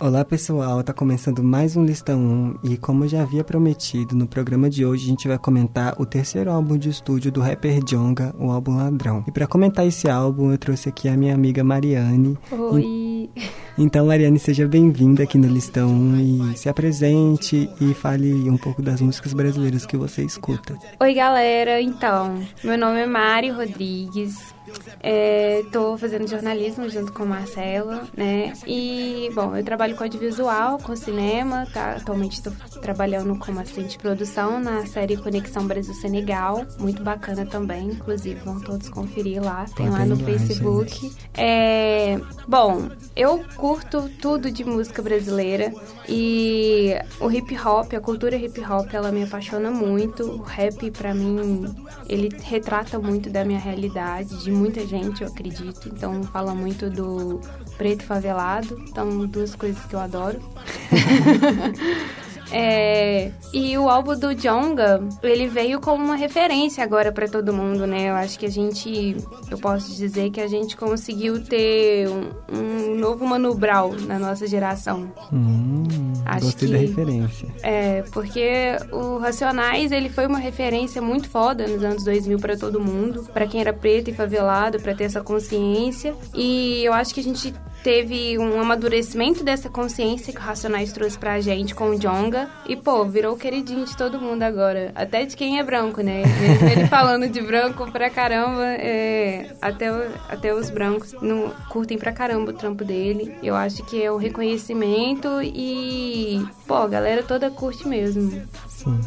Olá pessoal, tá começando mais um Listão 1 e como já havia prometido, no programa de hoje a gente vai comentar o terceiro álbum de estúdio do rapper Jonga, o álbum Ladrão. E para comentar esse álbum, eu trouxe aqui a minha amiga Mariane. Oi! Então, Mariane, seja bem-vinda aqui no Listão 1 e se apresente e fale um pouco das músicas brasileiras que você escuta. Oi, galera! Então, meu nome é Mari Rodrigues, Estou é, fazendo jornalismo junto com Marcelo, né? E, bom, eu trabalho com audiovisual, com cinema, tá? Atualmente estou trabalhando como assistente de produção na série Conexão Brasil-Senegal, muito bacana também, inclusive vão todos conferir lá, tem lá no Facebook. É, bom, eu curto tudo de música brasileira e o hip hop, a cultura hip hop, ela me apaixona muito. O rap, para mim, ele retrata muito da minha realidade, de muita gente, eu acredito. Então fala muito do preto favelado. Então, duas coisas que eu adoro. É, e o álbum do Jonga, ele veio como uma referência agora para todo mundo, né? Eu acho que a gente, eu posso dizer que a gente conseguiu ter um, um novo Mano Brown na nossa geração. Hum, acho gostei que, da referência. É, porque o Racionais, ele foi uma referência muito foda nos anos 2000 para todo mundo, para quem era preto e favelado, para ter essa consciência. E eu acho que a gente teve um amadurecimento dessa consciência que o Racionais trouxe pra gente com o Jonga. E, pô, virou o queridinho de todo mundo agora. Até de quem é branco, né? Ele falando de branco pra caramba, é, até, até os brancos curtem pra caramba o trampo dele. Eu acho que é o reconhecimento e, pô, a galera toda curte mesmo. Sim.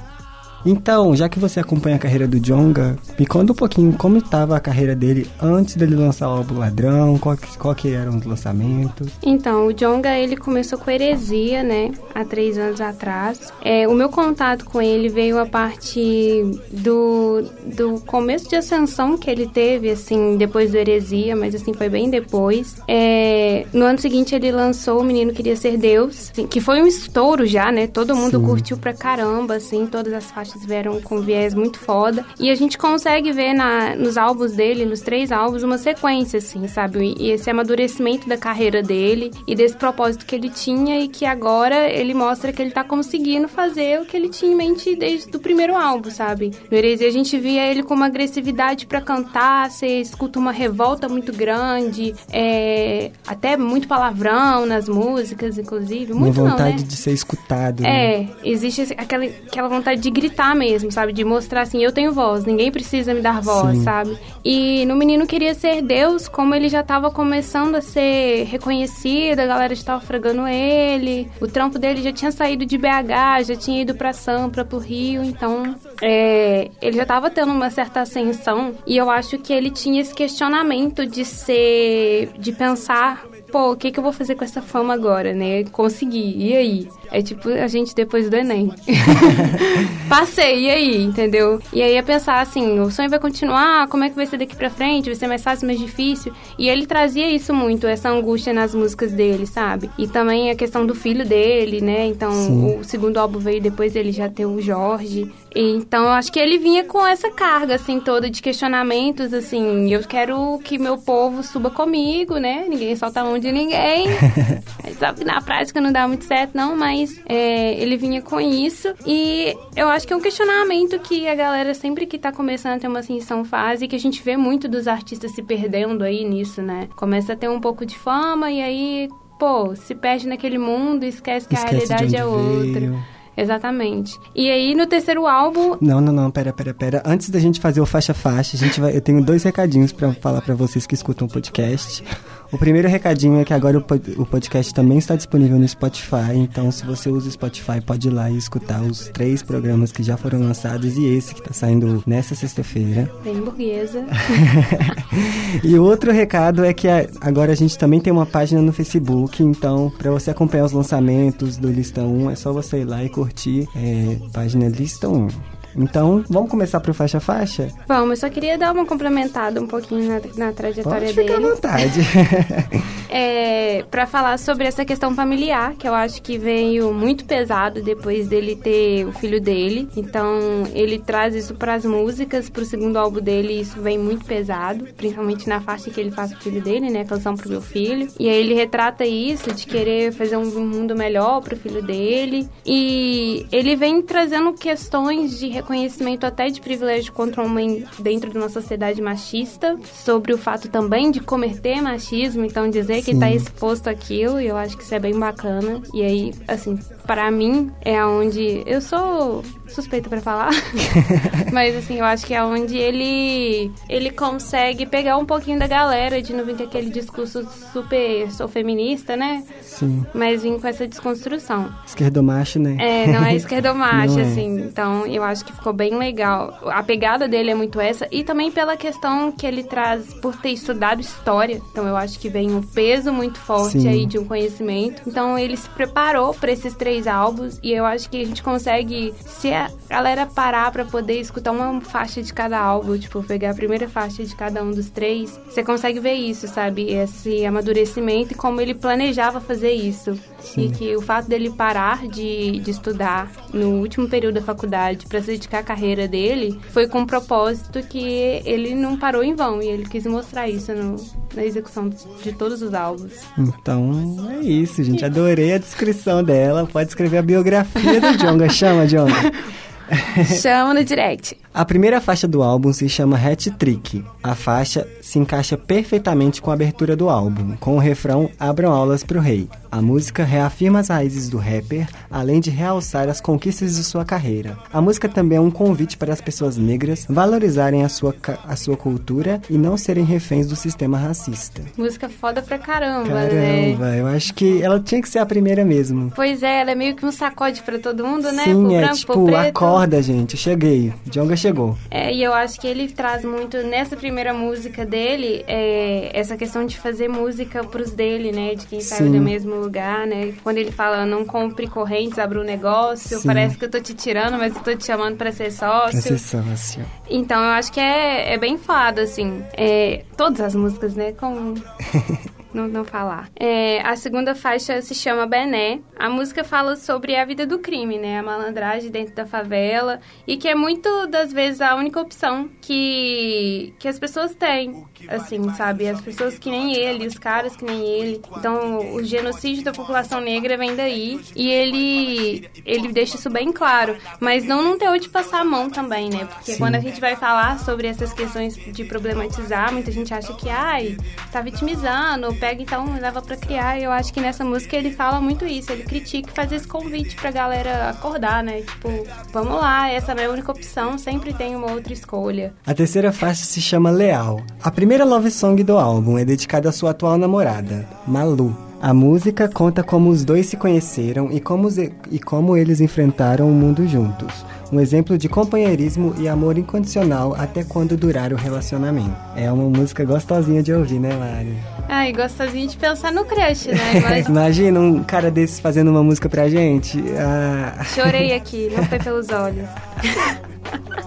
Então, já que você acompanha a carreira do Jonga, me conta um pouquinho como estava a carreira dele antes dele lançar o álbum Ladrão, qual que, qual que eram os lançamentos. Então, o Jonga, ele começou com Heresia, né, há três anos atrás. É, o meu contato com ele veio a partir do, do começo de ascensão que ele teve, assim, depois do Heresia, mas assim, foi bem depois. É, no ano seguinte, ele lançou O Menino Queria Ser Deus, assim, que foi um estouro já, né, todo mundo Sim. curtiu pra caramba, assim, todas as faixas artistas vieram com viés muito foda. E a gente consegue ver na, nos álbuns dele, nos três álbuns, uma sequência, assim, sabe? E esse amadurecimento da carreira dele e desse propósito que ele tinha e que agora ele mostra que ele tá conseguindo fazer o que ele tinha em mente desde o primeiro álbum, sabe? No Heresia a gente via ele com uma agressividade para cantar, você escuta uma revolta muito grande, é, até muito palavrão nas músicas, inclusive. Muito uma vontade não, né? de ser escutado. É, né? existe aquela, aquela vontade de gritar mesmo, sabe? De mostrar assim, eu tenho voz, ninguém precisa me dar voz, Sim. sabe? E no Menino Queria Ser Deus, como ele já tava começando a ser reconhecido, a galera estava fragando ele, o trampo dele já tinha saído de BH, já tinha ido pra Sampa, pro Rio, então é, ele já tava tendo uma certa ascensão e eu acho que ele tinha esse questionamento de ser, de pensar pô, o que, que eu vou fazer com essa fama agora, né? Consegui, e aí? É tipo a gente depois do Enem. Passei, e aí, entendeu? E aí é pensar assim, o sonho vai continuar, como é que vai ser daqui pra frente? Vai ser mais fácil, mais difícil? E ele trazia isso muito, essa angústia nas músicas dele, sabe? E também a questão do filho dele, né? Então, Sim. o segundo álbum veio depois ele já ter o Jorge. Então, eu acho que ele vinha com essa carga, assim, toda de questionamentos, assim, eu quero que meu povo suba comigo, né? Ninguém solta a mão de ninguém. Sabe que na prática não dá muito certo, não, mas é, ele vinha com isso. E eu acho que é um questionamento que a galera sempre que tá começando a ter uma ascensão faz e que a gente vê muito dos artistas se perdendo aí nisso, né? Começa a ter um pouco de fama e aí, pô, se perde naquele mundo e esquece que esquece a realidade é outra. Veio. Exatamente. E aí no terceiro álbum. Não, não, não, pera, pera, pera. Antes da gente fazer o faixa-faixa, a gente vai. Eu tenho dois recadinhos para falar para vocês que escutam o podcast. O primeiro recadinho é que agora o podcast também está disponível no Spotify, então se você usa o Spotify, pode ir lá e escutar os três programas que já foram lançados e esse que está saindo nessa sexta-feira. Bem burguesa. e o outro recado é que agora a gente também tem uma página no Facebook, então para você acompanhar os lançamentos do Listão 1, é só você ir lá e curtir é, página Listão 1. Então, vamos começar pro faixa faixa? Vamos, eu só queria dar uma complementada um pouquinho na, na trajetória Pode dele. Fica à vontade. é para falar sobre essa questão familiar, que eu acho que veio muito pesado depois dele ter o filho dele. Então, ele traz isso para as músicas, pro segundo álbum dele, isso vem muito pesado, principalmente na faixa que ele faz pro filho dele, né, canção pro meu filho. E aí ele retrata isso de querer fazer um mundo melhor pro filho dele. E ele vem trazendo questões de reconhecimento até de privilégio contra o homem dentro de uma sociedade machista, sobre o fato também de cometer machismo, então dizer. Que tá exposto àquilo, e eu acho que isso é bem bacana. E aí, assim, para mim é onde eu sou suspeita para falar, mas assim eu acho que é onde ele ele consegue pegar um pouquinho da galera de não vir com aquele discurso super sou feminista, né? Sim. Mas vim com essa desconstrução. Esquerdomacho, né? É, não é esquerdomacho, é. assim. Então eu acho que ficou bem legal. A pegada dele é muito essa e também pela questão que ele traz por ter estudado história. Então eu acho que vem um peso muito forte Sim. aí de um conhecimento. Então ele se preparou para esses três três álbuns e eu acho que a gente consegue, se a galera parar para poder escutar uma faixa de cada álbum, tipo, pegar a primeira faixa de cada um dos três, você consegue ver isso, sabe? Esse amadurecimento e como ele planejava fazer isso. Sim. E que o fato dele parar de, de estudar no último período da faculdade para se dedicar à carreira dele foi com o propósito que ele não parou em vão e ele quis mostrar isso no, na execução de todos os álbuns. Então é isso, gente. Adorei a descrição dela. Pode escrever a biografia do Jonga. Chama, Jonga. Chama no direct. A primeira faixa do álbum se chama Hat Trick. A faixa se encaixa perfeitamente com a abertura do álbum, com o refrão Abram aulas pro rei. A música reafirma as raízes do rapper, além de realçar as conquistas de sua carreira. A música também é um convite para as pessoas negras valorizarem a sua, a sua cultura e não serem reféns do sistema racista. Música foda pra caramba, caramba, né? eu acho que ela tinha que ser a primeira mesmo. Pois é, ela é meio que um sacode para todo mundo, né? Sim, pro é branco, tipo, acorda, gente, cheguei. Jonga chegou. É, e eu acho que ele traz muito nessa primeira música dele é, essa questão de fazer música pros dele, né? De quem saiu do mesmo lugar, né? Quando ele fala não compre correntes, abra um negócio, Sim. parece que eu tô te tirando, mas eu tô te chamando para ser sócio. Pra ser sócio. Então eu acho que é, é bem fado, assim. É, todas as músicas, né? Com não, não falar. É, a segunda faixa se chama Bené. A música fala sobre a vida do crime, né? A malandragem dentro da favela. E que é muito das vezes a única opção que, que as pessoas têm. Assim, sabe? As pessoas que nem ele, os caras que nem ele. Então, o genocídio da população negra vem daí. E ele, ele deixa isso bem claro. Mas não num teor de passar a mão também, né? Porque Sim. quando a gente vai falar sobre essas questões de problematizar, muita gente acha que, ai, tá vitimizando, pega então e leva para criar. E eu acho que nessa música ele fala muito isso. Ele critica e faz esse convite pra galera acordar, né? Tipo, vamos lá, essa não é a única opção, sempre tem uma outra escolha. A terceira faixa se chama Leal. A primeira love song do álbum é dedicada à sua atual namorada, Malu. A música conta como os dois se conheceram e como, e como eles enfrentaram o mundo juntos. Um exemplo de companheirismo e amor incondicional até quando durar o relacionamento. É uma música gostosinha de ouvir, né, Mari? Ai, gostosinha de pensar no crush, né? Mas... Imagina um cara desses fazendo uma música pra gente. Ah... Chorei aqui, não foi pelos olhos.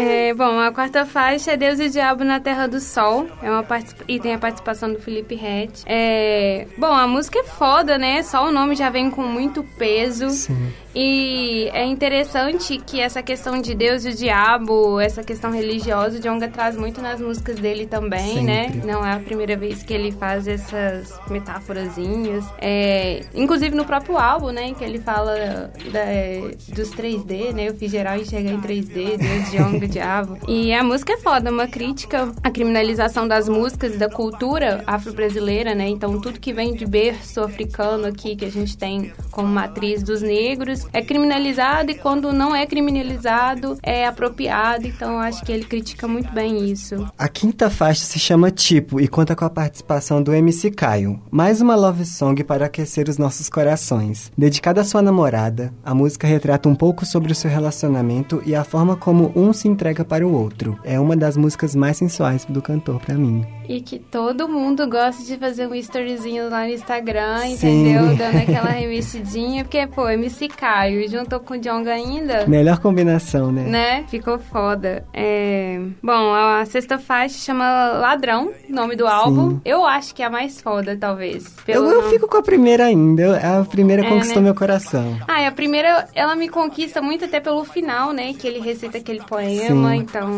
É, bom, a quarta faixa é Deus e o Diabo na Terra do Sol. É uma e tem a participação do Felipe Rett. É, bom, a música é foda, né? Só o nome já vem com muito peso. Sim. E é interessante que essa questão de Deus e o diabo, essa questão religiosa, o Jonga traz muito nas músicas dele também, né? Sempre. né? Não é a primeira vez que ele faz essas metáforazinhas. É, inclusive no próprio álbum, né? Que ele fala da, dos 3D, né? Eu fiz geral enxergar em 3D, Deus, Jonga, diabo. E a música é foda, uma crítica à criminalização das músicas e da cultura afro-brasileira, né? Então tudo que vem de berço africano aqui, que a gente tem como matriz dos negros, é criminalizado e quando não é criminalizado é apropriado. Então acho que ele critica muito bem isso. A quinta faixa se chama Tipo e conta com a participação do MC Caio. Mais uma love song para aquecer os nossos corações. Dedicada à sua namorada, a música retrata um pouco sobre o seu relacionamento e a forma como um se entrega para o outro. É uma das músicas mais sensuais do cantor para mim. E que todo mundo gosta de fazer um storyzinho lá no Instagram, Sim. entendeu? Dando aquela remexidinha, porque, pô, MC Caio juntou com o Jonga ainda. Melhor combinação, né? Né? Ficou foda. É... Bom, a sexta faixa chama Ladrão, nome do álbum. Sim. Eu acho que é a mais foda, talvez. Eu, eu fico com a primeira ainda. A primeira é, conquistou né? meu coração. Ah, e a primeira, ela me conquista muito até pelo final, né? Que ele recita aquele poema, Sim. então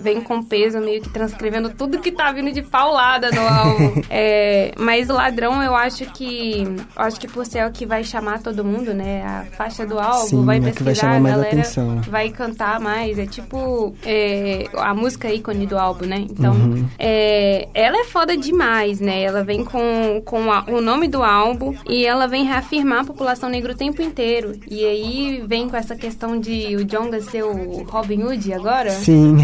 vem com peso, meio que transcrevendo tudo que tá vindo de paulada no álbum. é, mas o Ladrão, eu acho que. Eu acho que por ser o que vai chamar todo mundo, né? A faixa do álbum, Sim, vai pesquisar, é a galera atenção. vai cantar mais. É tipo é, a música ícone do álbum, né? Então, uhum. é, ela é foda demais, né? Ela vem com, com a, o nome do álbum e ela vem reafirmar a população negra o tempo inteiro. E aí vem com essa questão de o Jonga ser o Robin Hood agora. Sim.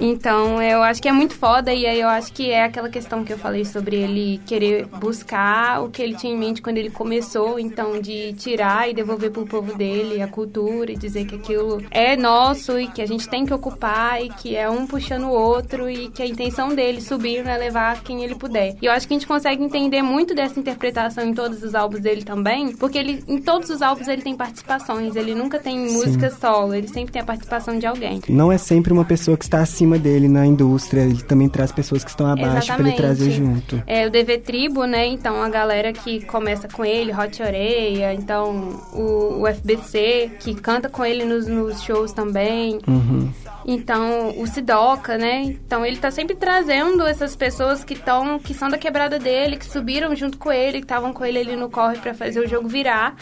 então, eu acho que é muito foda e aí eu acho que é aquela questão que eu falei sobre ele querer buscar o que ele tinha em mente quando ele começou, então de tirar e devolver pro povo dele a cultura e dizer que aquilo é nosso e que a gente tem que ocupar e que é um puxando o outro e que a intenção dele subir é levar quem ele puder. E eu acho que a gente consegue entender muito dessa interpretação em todos os álbuns dele também, porque ele em todos os álbuns ele tem participações, ele nunca tem Sim. música solo, ele sempre tem a participação de alguém. Não é sempre uma pessoa que está acima dele na indústria, ele também traz pessoas que estão abaixo para ele trazer junto. É o DV Tribo, né? Então a galera que começa com ele, Hot Oreia, então o, o FBC, que canta com ele nos, nos shows também. Uhum. Então, o Sidoca, né? Então, ele tá sempre trazendo essas pessoas que estão, que são da quebrada dele, que subiram junto com ele, que estavam com ele ali no corre para fazer o jogo virar.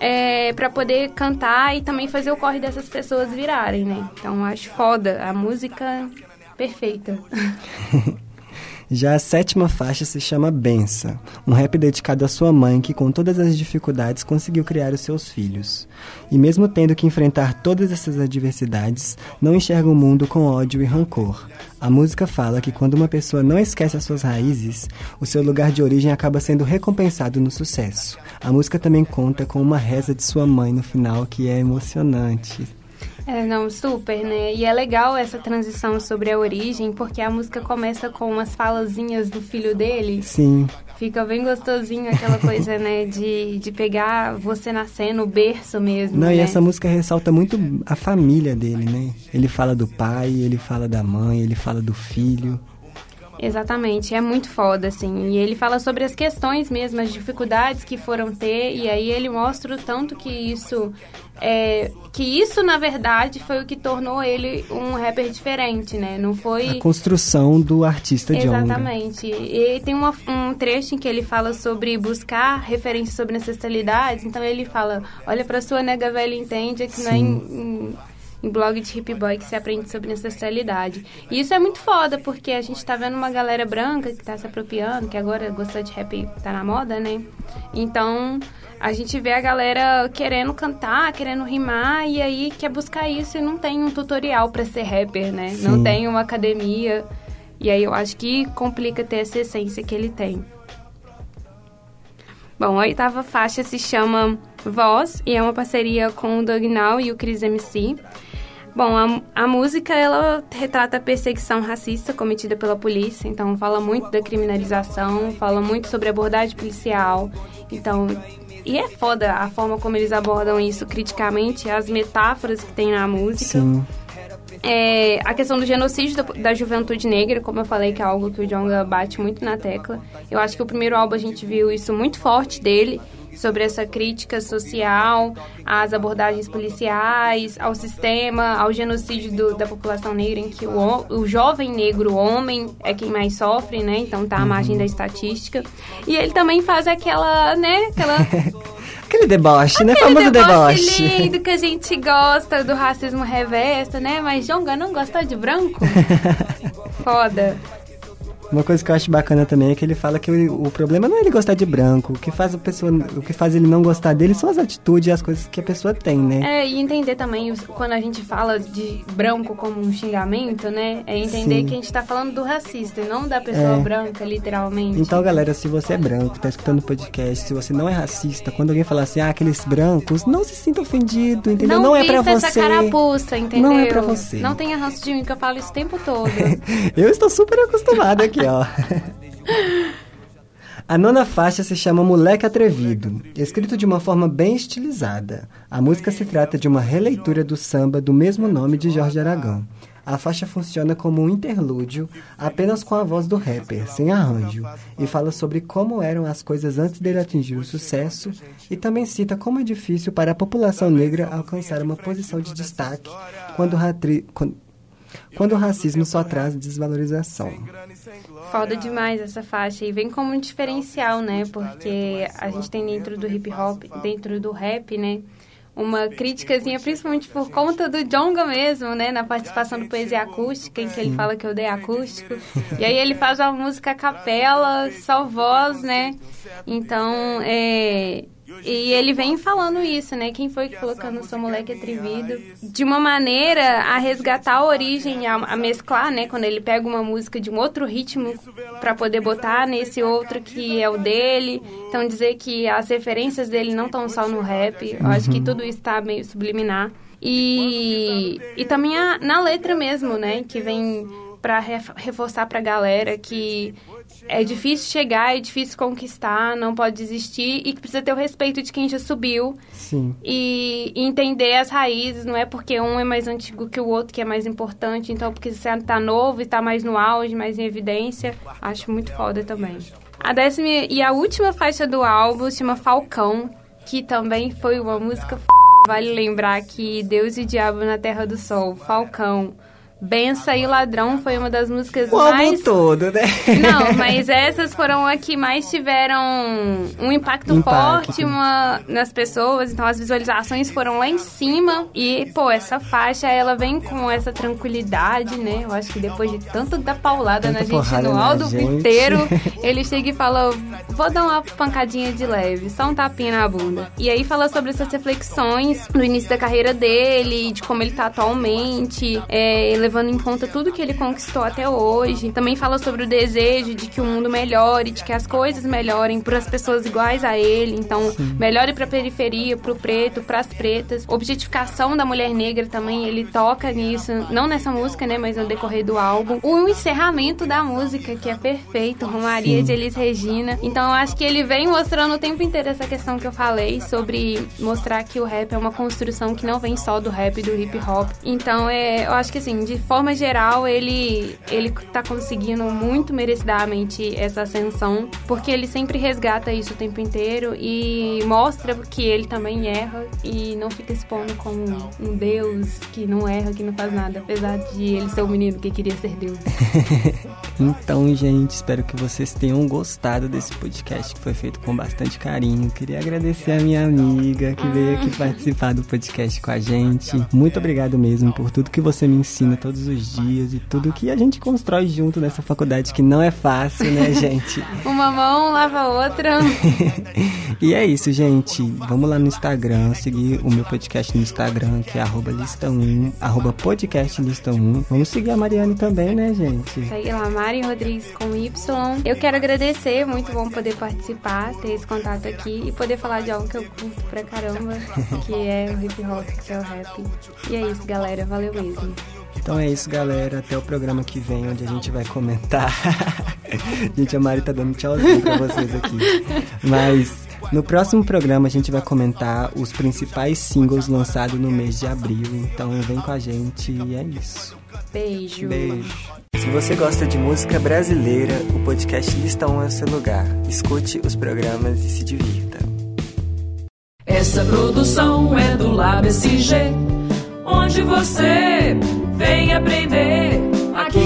É, para poder cantar e também fazer o corre dessas pessoas virarem, né? Então, acho foda. A música perfeita. Já a sétima faixa se chama Bença, um rap dedicado à sua mãe que, com todas as dificuldades, conseguiu criar os seus filhos. E mesmo tendo que enfrentar todas essas adversidades, não enxerga o mundo com ódio e rancor. A música fala que quando uma pessoa não esquece as suas raízes, o seu lugar de origem acaba sendo recompensado no sucesso. A música também conta com uma reza de sua mãe no final que é emocionante. É, não, super, né? E é legal essa transição sobre a origem, porque a música começa com umas falazinhas do filho dele. Sim. Fica bem gostosinho aquela coisa, né? De, de pegar você nascendo, o berço mesmo. Não, né? e essa música ressalta muito a família dele, né? Ele fala do pai, ele fala da mãe, ele fala do filho. Exatamente, é muito foda, assim. E ele fala sobre as questões mesmo, as dificuldades que foram ter, e aí ele mostra o tanto que isso. É, que isso, na verdade, foi o que tornou ele um rapper diferente, né? Não foi. A construção do artista de Exatamente. E tem uma, um trecho em que ele fala sobre buscar referências sobre ancestralidades, então ele fala: olha pra sua nega velha entende que Sim. não é. Em, em, em blog de hip boy que se aprende sobre ancestralidade. E isso é muito foda, porque a gente tá vendo uma galera branca que tá se apropriando, que agora gostou de rap tá na moda, né? Então, a gente vê a galera querendo cantar, querendo rimar, e aí quer buscar isso e não tem um tutorial para ser rapper, né? Sim. Não tem uma academia. E aí eu acho que complica ter essa essência que ele tem. Bom, a oitava faixa se chama Voz e é uma parceria com o Doug Now e o Chris MC. Bom, a, a música ela retrata a perseguição racista cometida pela polícia, então fala muito da criminalização, fala muito sobre abordagem policial. Então, e é foda a forma como eles abordam isso criticamente, as metáforas que tem na música. Sim. É, a questão do genocídio da, da, juventude negra, como eu falei, que é algo que o Jonga bate muito na tecla. Eu acho que o primeiro álbum a gente viu isso muito forte dele sobre essa crítica social, às abordagens policiais, ao sistema, ao genocídio do, da população negra, em que o, o jovem negro, homem, é quem mais sofre, né? Então tá à margem da estatística. E ele também faz aquela, né? Aquela. Aquele deboche, né? Famoso deboche. deboche lindo que a gente gosta do racismo reverso, né? Mas Jonga não gosta de branco? Foda. Uma coisa que eu acho bacana também é que ele fala que o, o, problema não é ele gostar de branco. O que faz a pessoa, o que faz ele não gostar dele são as atitudes e as coisas que a pessoa tem, né? É, e entender também quando a gente fala de branco como um xingamento, né? É entender Sim. que a gente tá falando do racista e não da pessoa é. branca, literalmente. Então, galera, se você é branco, tá escutando o podcast, se você não é racista, quando alguém falar assim, ah, aqueles brancos, não se sinta ofendido, entendeu? Não, não é pra você. essa carapuça, entendeu? Não é pra você. Não tenha ranço de mim, que eu falo isso o tempo todo. eu estou super acostumada aqui ó. A nona faixa se chama Moleque Atrevido, escrito de uma forma bem estilizada. A música se trata de uma releitura do samba do mesmo nome de Jorge Aragão. A faixa funciona como um interlúdio, apenas com a voz do rapper, sem arranjo, e fala sobre como eram as coisas antes dele atingir o sucesso, e também cita como é difícil para a população negra alcançar uma posição de destaque quando, quando, o racismo só traz desvalorização. Foda demais essa faixa e vem como um diferencial, né? Porque a gente tem dentro do hip hop, dentro do rap, né? Uma críticazinha, principalmente por conta do Jonga mesmo, né? Na participação do Poesia Acústica, em que ele fala que eu dei acústico. E aí ele faz uma música a capela, só voz, né? Então, é, e ele vem falando isso, né? Quem foi que colocando o seu moleque atrevido? De uma maneira a resgatar a origem, a, a mesclar, né? Quando ele pega uma música de um outro ritmo para poder botar nesse outro que é o dele. Então dizer que as referências dele não estão só no rap. Eu acho que uhum. tudo isso tá meio subliminar. E, e também a, na letra mesmo, né? Que vem para reforçar para a galera que é difícil chegar, é difícil conquistar, não pode desistir e que precisa ter o respeito de quem já subiu. Sim. E, e entender as raízes, não é porque um é mais antigo que o outro que é mais importante, então porque você está novo e está mais no auge, mais em evidência, acho muito foda também. A décima e a última faixa do álbum se chama Falcão, que também foi uma música f... Vale lembrar que Deus e Diabo na Terra do Sol, Falcão, Bença e Ladrão foi uma das músicas o mais. Álbum todo, né? Não, mas essas foram as que mais tiveram um impacto, impacto. forte uma... nas pessoas. Então as visualizações foram lá em cima. E, pô, essa faixa ela vem com essa tranquilidade, né? Eu acho que depois de tanto dar paulada Tanta na gente no álbum inteiro, ele chega e fala: vou dar uma pancadinha de leve, só um tapinha na bunda. E aí fala sobre essas reflexões no início da carreira dele, de como ele tá atualmente. É, levando em conta tudo que ele conquistou até hoje. Também fala sobre o desejo de que o mundo melhore, de que as coisas melhorem para as pessoas iguais a ele. Então, Sim. melhore para a periferia, para o preto, para as pretas. Objetificação da mulher negra também, ele toca nisso, não nessa música, né, mas no decorrer do álbum. O encerramento da música, que é perfeito, Romaria Sim. de Elis Regina. Então, eu acho que ele vem mostrando o tempo inteiro essa questão que eu falei sobre mostrar que o rap é uma construção que não vem só do rap, do hip hop. Então, é, eu acho que assim, de de forma geral, ele ele tá conseguindo muito merecidamente essa ascensão, porque ele sempre resgata isso o tempo inteiro e mostra que ele também erra e não fica expondo como um deus que não erra, que não faz nada, apesar de ele ser o menino que queria ser deus. então, gente, espero que vocês tenham gostado desse podcast que foi feito com bastante carinho. Queria agradecer a minha amiga que veio aqui participar do podcast com a gente. Muito obrigado mesmo por tudo que você me ensina todos os dias e tudo que a gente constrói junto nessa faculdade que não é fácil, né, gente? Uma mão lava a outra. e é isso, gente. Vamos lá no Instagram, seguir o meu podcast no Instagram, que é arroba lista 1, arroba podcast lista 1. Vamos seguir a Mariane também, né, gente? Segue lá, Mari Rodrigues com Y. Eu quero agradecer, muito bom poder participar, ter esse contato aqui e poder falar de algo que eu curto pra caramba, que é o hip hop, que é o rap. E é isso, galera. Valeu mesmo. Então é isso, galera. Até o programa que vem, onde a gente vai comentar. gente, a Mari tá dando tchauzinho pra vocês aqui. Mas no próximo programa a gente vai comentar os principais singles lançados no mês de abril. Então vem com a gente e é isso. Beijo. Beijo. Se você gosta de música brasileira, o podcast Lista 1 é o seu lugar. Escute os programas e se divirta. Essa produção é do Lab SG, onde você Vem aprender aqui.